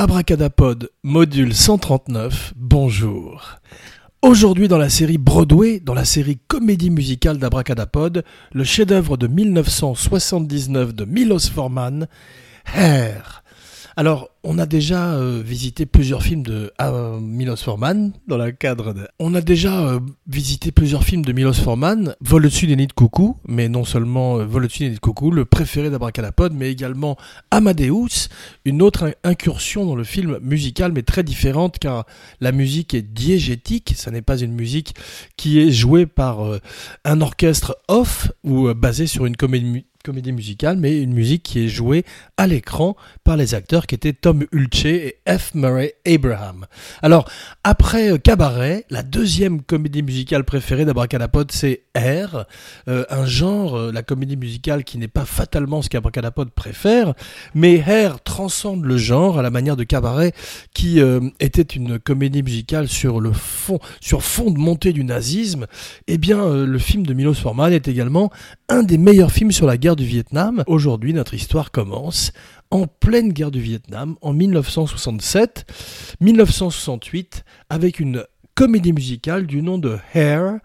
Abracadapod, module 139, bonjour. Aujourd'hui dans la série Broadway, dans la série comédie musicale d'Abracadapod, le chef-d'œuvre de 1979 de Milos Forman, Hair. Alors, on a déjà euh, visité plusieurs films de euh, Milos Forman. Dans le cadre de... On a déjà euh, visité plusieurs films de Milos Forman, Vol au-dessus des nids de coucou, mais non seulement Vol au-dessus des nids de coucou, le préféré d'Abracadapod, mais également Amadeus, une autre incursion dans le film musical, mais très différente car la musique est diégétique, ça n'est pas une musique qui est jouée par un orchestre off ou basée sur une comédie comédie musicale, mais une musique qui est jouée à l'écran par les acteurs qui étaient Tom Hulce et F. Murray Abraham. Alors, après euh, Cabaret, la deuxième comédie musicale préférée d'Abracadapod, c'est R, euh, un genre, euh, la comédie musicale qui n'est pas fatalement ce qu'Abracadapod préfère, mais R transcende le genre à la manière de Cabaret, qui était une comédie musicale sur le fond, sur fond de montée du nazisme. Eh bien, le film de Milos Forman est également un des meilleurs films sur la guerre Aujourd'hui, notre histoire commence en pleine guerre du Vietnam, en 1967-1968, avec une comédie musicale du nom de Hair,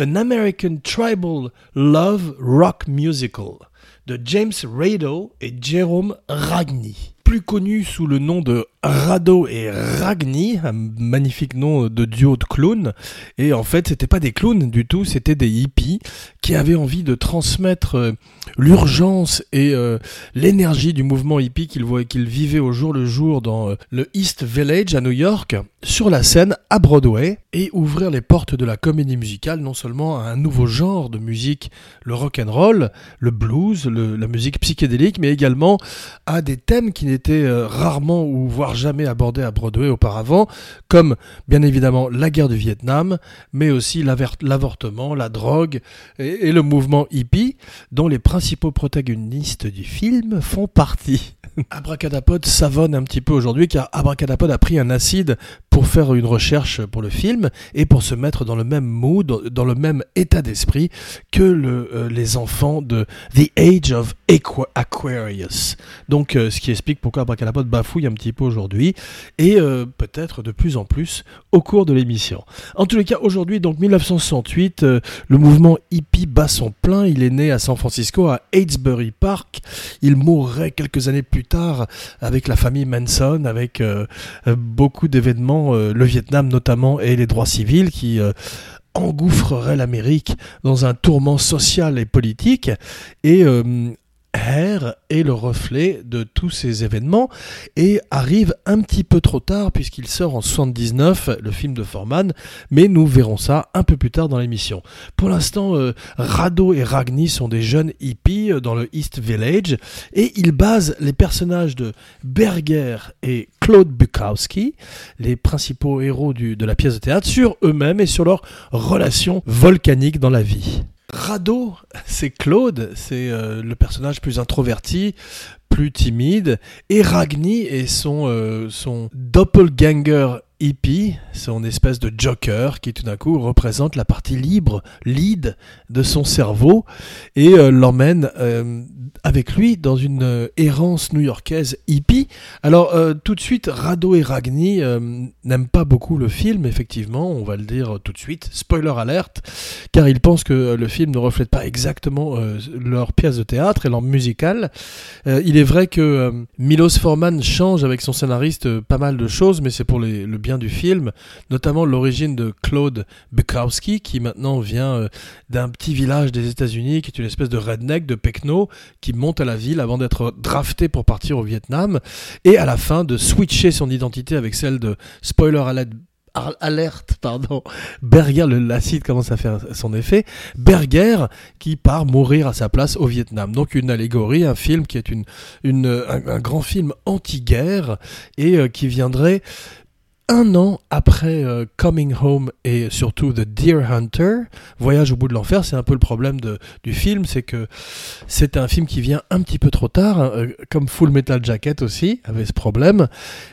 An American Tribal Love Rock Musical, de James Rado et Jerome Ragni plus connu sous le nom de Rado et Ragni, un magnifique nom de duo de clowns. Et en fait, c'était pas des clowns du tout, c'était des hippies qui avaient envie de transmettre euh, l'urgence et euh, l'énergie du mouvement hippie qu'ils qu'ils vivaient au jour le jour dans euh, le East Village à New York, sur la scène à Broadway, et ouvrir les portes de la comédie musicale non seulement à un nouveau genre de musique, le rock and roll, le blues, la musique psychédélique, mais également à des thèmes qui n'étaient euh, rarement ou voire jamais abordé à Broadway auparavant, comme bien évidemment la guerre du Vietnam, mais aussi l'avortement, la drogue et, le mouvement hippie, dont les principaux protagonistes du film font partie. Abracadapod savonne un petit peu aujourd'hui car Abracadapod a pris un acide pour faire une recherche pour le film et pour se mettre dans le même mood, dans le même état d'esprit que euh, les enfants de The Age of Aquarius. Donc, euh, ce qui explique pourquoi Abracadapod bafouille un petit peu aujourd'hui et euh, peut-être de plus en plus au cours de l'émission. En tous les cas, aujourd'hui, donc 1968, le mouvement hippie bat son plein. Il est né à San Francisco, à Hatesbury Park. Il mourrait quelques années plus tard avec la famille Manson, avec beaucoup d'événements euh, le Vietnam notamment et les droits civils qui euh, engouffreraient l'Amérique dans un tourment social et politique. Et euh, Hair est le reflet de tous ces événements et arrive un petit peu trop tard puisqu'il sort en 79, le film de Forman, mais nous verrons ça un peu plus tard dans l'émission. Pour l'instant, euh, Rado et Ragni sont des jeunes hippies euh, dans le East Village et ils basent les personnages de Berger et Claude Bukowski, les principaux héros de la pièce de théâtre, sur eux-mêmes et sur leurs relations volcaniques dans la vie. Rado, c'est Claude, c'est euh, le personnage plus introverti, plus timide, et Ragni est son, euh, son doppelganger hippie, son espèce de joker qui tout d'un coup représente la partie libre, lead de son cerveau et euh, l'emmène euh, avec lui dans une euh, errance new-yorkaise hippie. Alors tout de suite, Rado et Ragni n'aiment pas beaucoup le film, effectivement, on va le dire tout de suite, spoiler alerte, car ils pensent que le film ne reflète pas exactement leur pièce de théâtre et leur musical. il est vrai que Milos Forman change avec son scénariste pas mal de choses, mais c'est pour le bien du film, notamment l'origine de Claude Bukowski, qui maintenant vient euh, d'un petit village des États-Unis, qui est une espèce de redneck, de pecno, qui monte à la ville avant d'être drafté pour partir au Vietnam, et à la fin de switcher son identité avec celle de spoiler alert alerte, pardon, Berger, l'acide commence à faire son effet, Berger qui part mourir à sa place au Vietnam. Donc une allégorie, un film qui est une un, grand film anti-guerre et euh, qui viendrait un an après euh, Coming Home et surtout The Deer Hunter, Voyage au bout de l'enfer, c'est un peu le problème du film, c'est que c'est un film qui vient un petit peu trop tard, hein, euh, comme Full Metal Jacket aussi avait ce problème.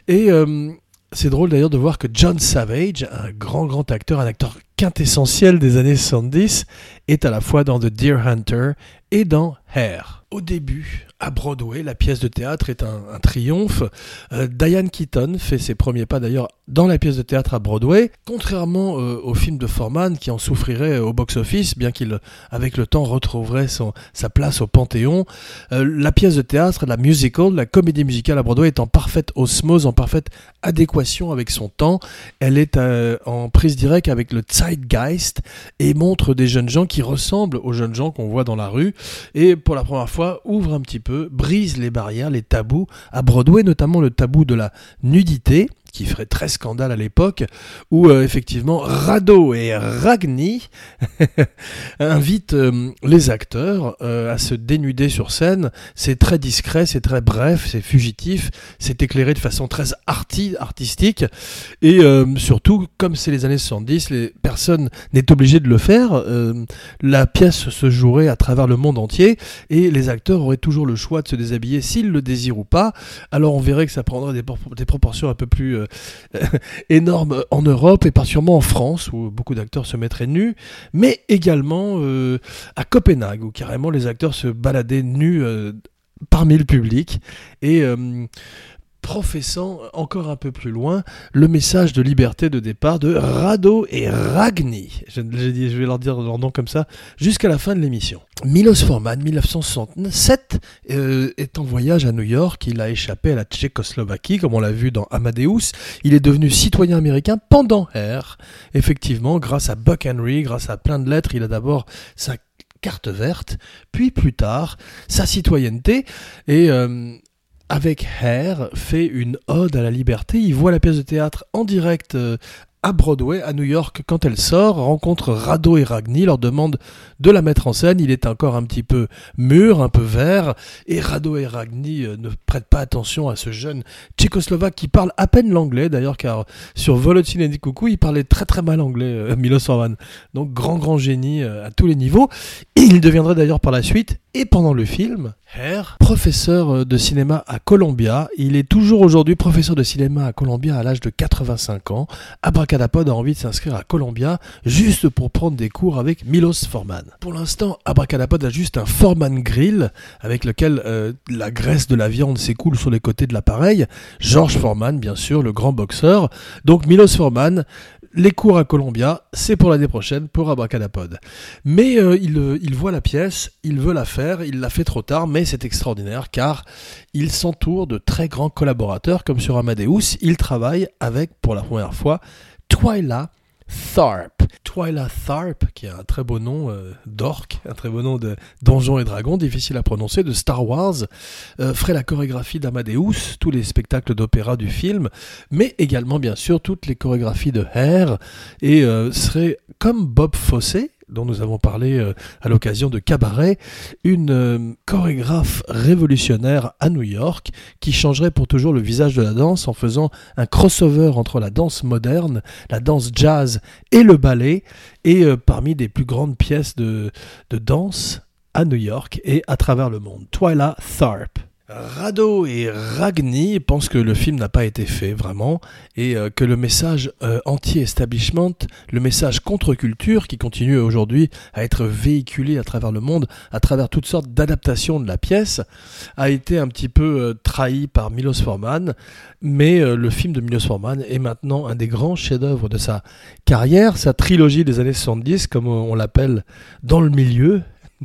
Et euh, c'est drôle d'ailleurs de voir que John Savage, un grand grand acteur, un acteur quintessentiel des années 70, est à la fois dans The Deer Hunter et dans Hair. Au début, à Broadway. La pièce de théâtre est un, triomphe. Euh, Diane Keaton fait ses premiers pas d'ailleurs dans la pièce de théâtre à Broadway, contrairement euh, au film de Foreman qui en souffrirait au box-office, bien qu'il avec le temps retrouverait sa place au Panthéon. Euh, la pièce de théâtre, la musical, la comédie musicale à Broadway est en parfaite osmose, en parfaite adéquation avec son temps. Elle est en prise directe avec le zeitgeist et montre des jeunes gens qui ressemblent aux jeunes gens qu'on voit dans la rue et pour la première fois ouvre un petit peu, brise les barrières, les tabous à Broadway, notamment le tabou de la nudité qui ferait très scandale à l'époque, où euh, effectivement Rado et Ragni invitent euh, les acteurs euh, à se dénuder sur scène. C'est très discret, c'est très bref, c'est fugitif, c'est éclairé de façon très artistique, et surtout, comme c'est les années 70, les personnes n'est obligé de le faire. la pièce se jouerait à travers le monde entier, et les acteurs auraient toujours le choix de se déshabiller s'ils le désirent ou pas. Alors on verrait que ça prendrait des proportions un peu plus euh, énorme en Europe et pas sûrement en France où beaucoup d'acteurs se mettraient nus, mais également euh, à Copenhague où carrément les acteurs se baladaient nus euh, parmi le public. Et professant encore un peu plus loin le message de liberté de départ de Rado et Ragni. Je, vais leur dire leur nom comme ça jusqu'à la fin de l'émission. Milos Forman, 1967, euh, est en voyage à New York. Il a échappé à la Tchécoslovaquie, comme on l'a vu dans Amadeus. Il est devenu citoyen américain pendant R. Effectivement, grâce à Buck Henry, grâce à plein de lettres, il a d'abord sa carte verte, puis plus tard sa citoyenneté. Et euh, avec Hair, fait une ode à la liberté. Il voit la pièce de théâtre en direct euh, à Broadway, à New York, quand elle sort, rencontre Rado et Ragni, leur demande de la mettre en scène. Il est encore un petit peu mûr, un peu vert, et Rado et Ragni euh, ne prêtent pas attention à ce jeune tchécoslovaque qui parle à peine l'anglais, d'ailleurs, car sur Volotin et Coucou, il parlait très très mal anglais, euh, Milos Forman. Donc grand grand génie à tous les niveaux. Il deviendrait d'ailleurs par la suite, et pendant le film, Herr, professeur de cinéma à Columbia. Il est toujours aujourd'hui professeur de cinéma à Columbia à l'âge de 85 ans. Abracadapod a envie de s'inscrire à Columbia juste pour prendre des cours avec Milos Forman. Pour l'instant, Abracadapod a juste un Forman Grill avec lequel euh, la graisse de la viande s'écoule sur les côtés de l'appareil. George Forman, bien sûr, le grand boxeur. Donc Milos Forman les cours à Columbia, c'est pour l'année prochaine pour Abracadapod. Mais euh, il, il, voit la pièce, il veut la faire, il l'a fait trop tard, mais c'est extraordinaire car il s'entoure de très grands collaborateurs comme sur Amadeus. Il travaille avec, pour la première fois, Twyla Tharp. Twyla Tharp, qui a un très beau nom euh, d'orc, un très beau nom de Donjons et Dragons, difficile à prononcer, de Star Wars, euh, ferait la chorégraphie d'Amadeus, tous les spectacles d'opéra du film, mais également bien sûr toutes les chorégraphies de Hair, et euh, serait comme Bob Fosse, dont nous avons parlé euh, à l'occasion de Cabaret, une euh, chorégraphe révolutionnaire à New York qui changerait pour toujours le visage de la danse en faisant un crossover entre la danse moderne, la danse jazz et le ballet, et euh, parmi des plus grandes pièces de, de danse à New York et à travers le monde. Twyla Tharp. Rado et Ragni pensent que le film n'a pas été fait vraiment et euh, que le message euh, anti-establishment, le message contre-culture qui continue aujourd'hui à être véhiculé à travers le monde, à travers toutes sortes d'adaptations de la pièce, a été un petit peu euh, trahi par Milos Forman. Mais le film de Milos Forman est maintenant un des grands chefs-d'œuvre de sa carrière, sa trilogie des années 70, comme on l'appelle dans le milieu,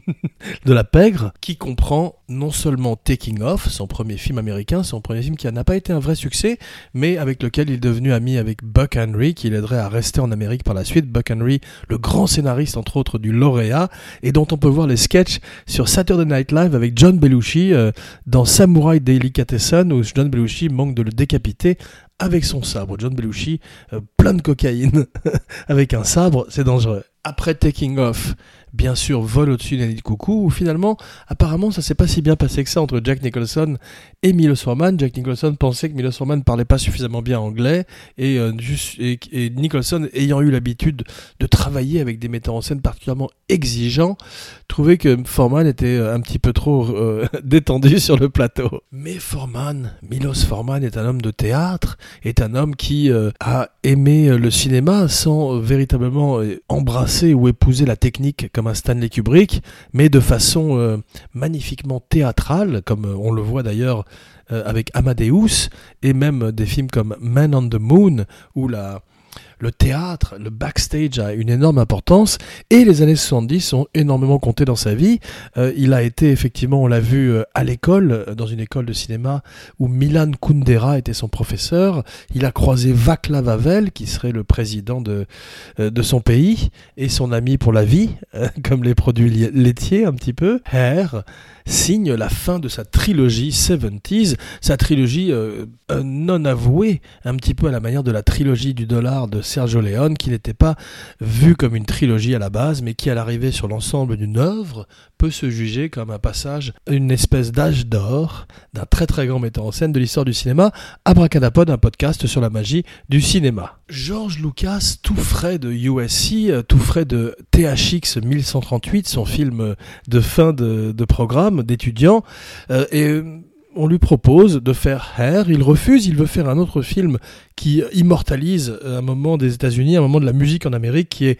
de la pègre, qui comprend non seulement Taking Off, son premier film américain, son premier film qui n'a pas été un vrai succès, mais avec lequel il est devenu ami avec Buck Henry, qui l'aiderait à rester en Amérique par la suite. Buck Henry, le grand scénariste entre autres du lauréat, et dont on peut voir les sketchs sur Saturday Night Live avec John Belushi euh, dans Samurai Delicatessen, où John Belushi manque de le décapiter avec son sabre. John Belushi, euh, plein de cocaïne, avec un sabre, c'est dangereux. Après Taking Off, bien sûr vole au-dessus de coucou, où finalement, apparemment, ça s'est pas si bien passé que ça entre Jack Nicholson et Milos Forman. Jack Nicholson pensait que Milos Forman parlait pas suffisamment bien anglais, et, euh, et, Nicholson, ayant eu l'habitude de travailler avec des metteurs en scène particulièrement exigeants, trouvait que Forman était euh, un petit peu trop euh, détendu sur le plateau. Mais Forman, Milos Forman est un homme de théâtre, est un homme qui a aimé le cinéma sans véritablement embrasser ou épouser la technique comme un Stanley Kubrick, mais de façon magnifiquement théâtrale, comme on le voit d'ailleurs avec Amadeus, et même des films comme Man on the Moon, où la, le théâtre, le backstage a une énorme importance et les années 70 ont énormément compté dans sa vie. Euh, il a été effectivement, on l'a vu euh, à l'école, euh, dans une école de cinéma où Milan Kundera était son professeur. Il a croisé Václav Havel, qui serait le président de, de son pays et son ami pour la vie, comme les produits laitiers un petit peu. Herr signe la fin de sa trilogie 70s, sa trilogie non avouée, un petit peu à la manière de la trilogie du dollar de Sergio Leone, qui n'était pas vu comme une trilogie à la base, mais qui à l'arrivée sur l'ensemble d'une œuvre peut se juger comme un passage, une espèce d'âge d'or d'un très très grand metteur en scène de l'histoire du cinéma, Abracadapod, un podcast sur la magie du cinéma. George Lucas, tout frais de USC, tout frais de THX 1138, son film de fin de, programme d'étudiant, euh, et on lui propose de faire Hair, il refuse, il veut faire un autre film qui immortalise un moment des États-Unis, un moment de la musique en Amérique qui est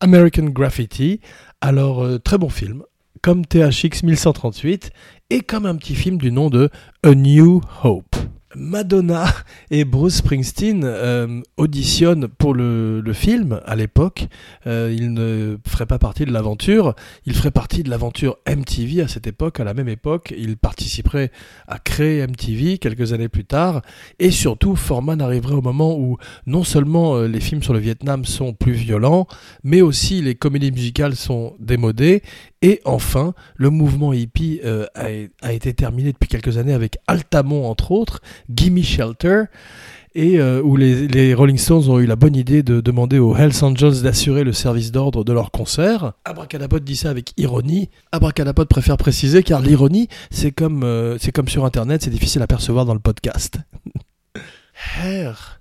American Graffiti. Alors, euh, très bon film, comme THX 1138 et comme un petit film du nom de A New Hope. Madonna et Bruce Springsteen euh, auditionnent pour le, film à l'époque. Euh, ils ne feraient pas partie de l'aventure. Ils feraient partie de l'aventure MTV à cette époque. À la même époque, ils participeraient à créer MTV quelques années plus tard. Et surtout, Foreman arriverait au moment où non seulement euh, les films sur le Vietnam sont plus violents, mais aussi les comédies musicales sont démodées. Et enfin, le mouvement hippie a, a été terminé depuis quelques années avec Altamont entre autres Gimme Shelter, et euh, où les, Rolling Stones ont eu la bonne idée de demander aux Hells Angels d'assurer le service d'ordre de leur concert. Abracadapod dit ça avec ironie. Abracadapod préfère préciser car l'ironie, c'est comme, euh, c'est comme sur Internet, c'est difficile à percevoir dans le podcast. Hair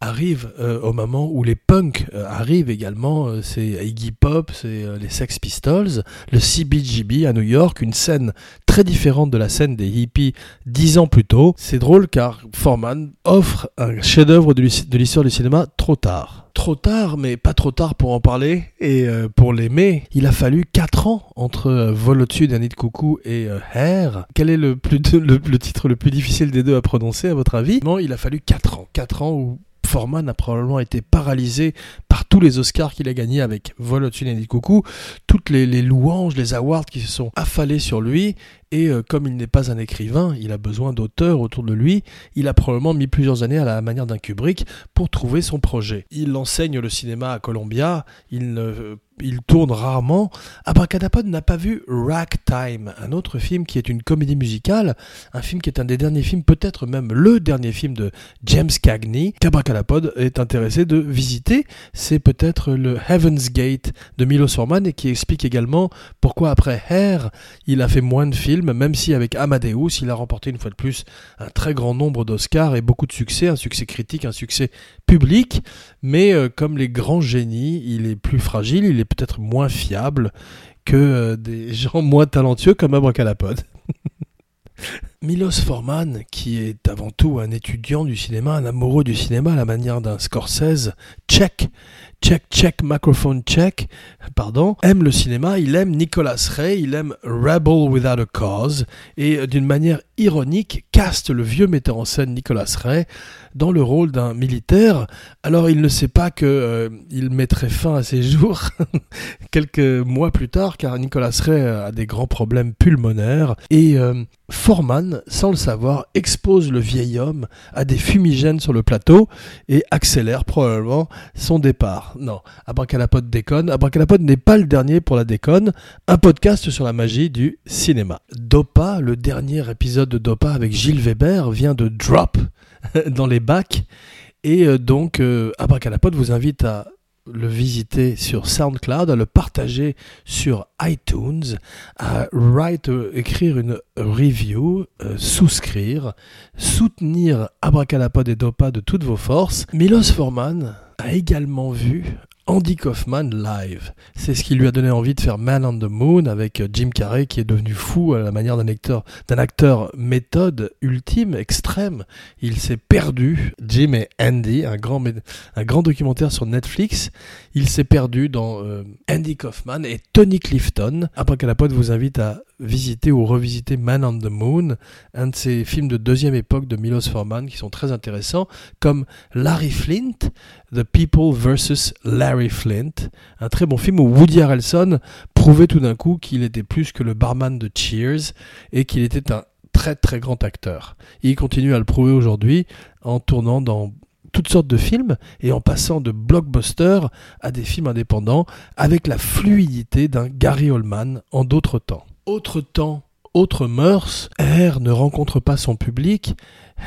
arrive euh, au moment où les punks euh, arrivent également. Euh, c'est Iggy Pop, c'est les Sex Pistols, le CBGB à New York, une scène très différente de la scène des hippies dix ans plus tôt. C'est drôle car Foreman offre un chef-d'œuvre de l'histoire du cinéma trop tard trop tard, mais pas trop tard pour en parler et pour l'aimer. Il a fallu 4 ans entre Vol au-dessus d'un nid de coucou et Hair. Quel est le, plus le, titre le plus difficile des deux à prononcer à votre avis? Non, il a fallu 4 ans. 4 ans où Foreman a probablement été paralysé par tous les Oscars qu'il a gagnés avec Vol au-dessus des coucou, toutes les, louanges, les awards qui se sont affalés sur lui, et euh, comme il n'est pas un écrivain, il a besoin d'auteurs autour de lui. Il a probablement mis plusieurs années à la manière d'un Kubrick pour trouver son projet. Il enseigne le cinéma à Columbia, il, il tourne rarement. Abracadapod n'a pas vu Ragtime, un autre film qui est une comédie musicale, un film qui est un des derniers films, peut-être même le dernier film de James Cagney, qu'Abracadapod est intéressé de visiter. C'est peut-être le Heaven's Gate de Milos Forman et qui explique également pourquoi après Hair, il a fait moins de films même si avec Amadeus, il a remporté une fois de plus un très grand nombre d'Oscars et beaucoup de succès, un succès critique, un succès public, mais euh, comme les grands génies, il est plus fragile, il est peut-être moins fiable que euh, des gens moins talentueux comme Abracadapod. Milos Forman, qui est avant tout un étudiant du cinéma, un amoureux du cinéma à la manière d'un Scorsese, tchèque, check, check, microphone check, pardon, aime le cinéma, il aime Nicolas Ray, il aime Rebel Without a Cause, et euh, d'une manière ironique, caste le vieux metteur en scène Nicolas Ray dans le rôle d'un militaire. Alors il ne sait pas que euh, il mettrait fin à ses jours quelques mois plus tard, car Nicolas Ray a des grands problèmes pulmonaires, et euh, Sans le savoir, expose le vieil homme à des fumigènes sur le plateau et accélère probablement son départ. Non, Abracadapod déconne. Abracadapod n'est pas le dernier pour la déconne. Un podcast sur la magie du cinéma. Dopa, le dernier épisode de Dopa avec Gilles Weber, vient de drop dans les bacs. Et euh, donc, euh, Abracadapod vous invite à le visiter sur SoundCloud, à le partager sur iTunes, à write, euh, écrire une review, euh, souscrire, soutenir Abracadapod et Dopa de toutes vos forces. Milos Forman a également vu Andy Kaufman live. C'est ce qui lui a donné envie de faire Man on the Moon avec Jim Carrey qui est devenu fou à la manière d'un acteur, d'un acteur méthode ultime, extrême. Il s'est perdu, Jim et Andy, un grand, un grand documentaire sur Netflix. Il s'est perdu dans euh, Andy Kaufman et Tony Clifton. Après Calapote vous invite à visiter ou revisiter Man on the Moon, un de ces films de deuxième époque de Milos Forman qui sont très intéressants, comme Larry Flint, The People vs. Larry Flint, un très bon film où Woody Harrelson prouvait tout d'un coup qu'il était plus que le barman de Cheers et qu'il était un très très grand acteur. il continue à le prouver aujourd'hui en tournant dans toutes sortes de films et en passant de blockbusters à des films indépendants avec la fluidité d'un Gary Oldman en d'autres temps. Autre temps, autre mœurs, Hair ne rencontre pas son public,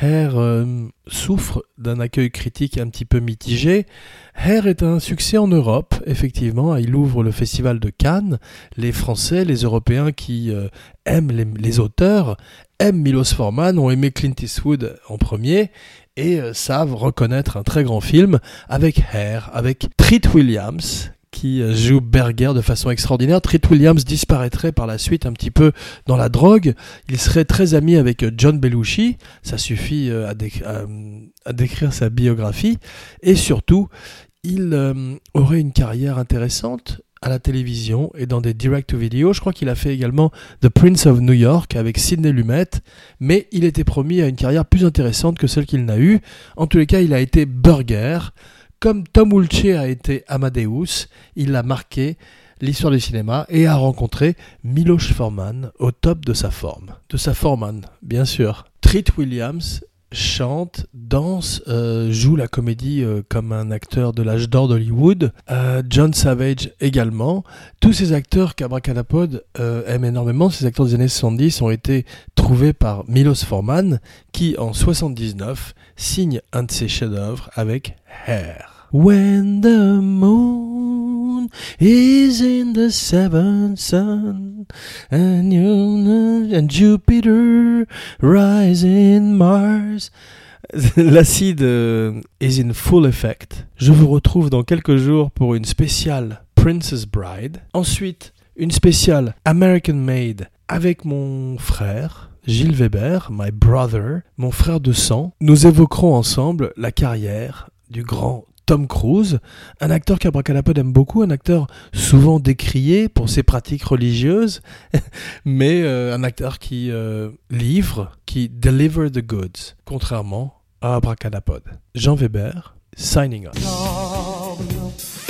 Hair euh, souffre d'un accueil critique un petit peu mitigé. Hair est un succès en Europe, effectivement. Il ouvre le festival de Cannes. Les Français, les Européens qui euh, aiment les, auteurs, aiment Milos Forman, ont aimé Clint Eastwood en premier et euh, savent reconnaître un très grand film avec Hair, avec Treat Williams, qui euh, joue Berger de façon extraordinaire. Treat Williams disparaîtrait par la suite un petit peu dans la drogue. Il serait très ami avec euh, John Belushi. Ça suffit euh, à, décrire sa biographie. Et surtout, il aurait une carrière intéressante à la télévision et dans des direct-to-video. Je crois qu'il a fait également The Prince of New York avec Sidney Lumet, mais il était promis à une carrière plus intéressante que celle qu'il n'a eue. En tous les cas, il a été Burger, comme Tom Hulce a été Amadeus, il a marqué l'histoire du cinéma et a rencontré Miloš Forman au top de sa forme. De sa Forman, bien sûr. Treat Williams chante, danse, euh, joue la comédie euh, comme un acteur de l'âge d'or d'Hollywood. Euh, John Savage également. Tous ces acteurs qu'Abracadapod aime énormément, ces acteurs des années 70, ont été trouvés par Milos Forman, qui en 79 signe un de ses chefs-d'œuvre avec Hair. Is in the seventh sun and, Jupiter. L'acide euh, is in full effect. Je vous retrouve dans quelques jours pour une spéciale Princess Bride. Ensuite, une spéciale American Made avec mon frère. Gilles Weber, my brother, mon frère de sang, nous évoquerons ensemble la carrière du grand Tom Cruise, un acteur qu'Abracadapod aime beaucoup, un acteur souvent décrié pour ses pratiques religieuses, mais euh, un acteur qui euh, livre, qui deliver the goods, contrairement à Abracadapod. Jean Weber, signing off.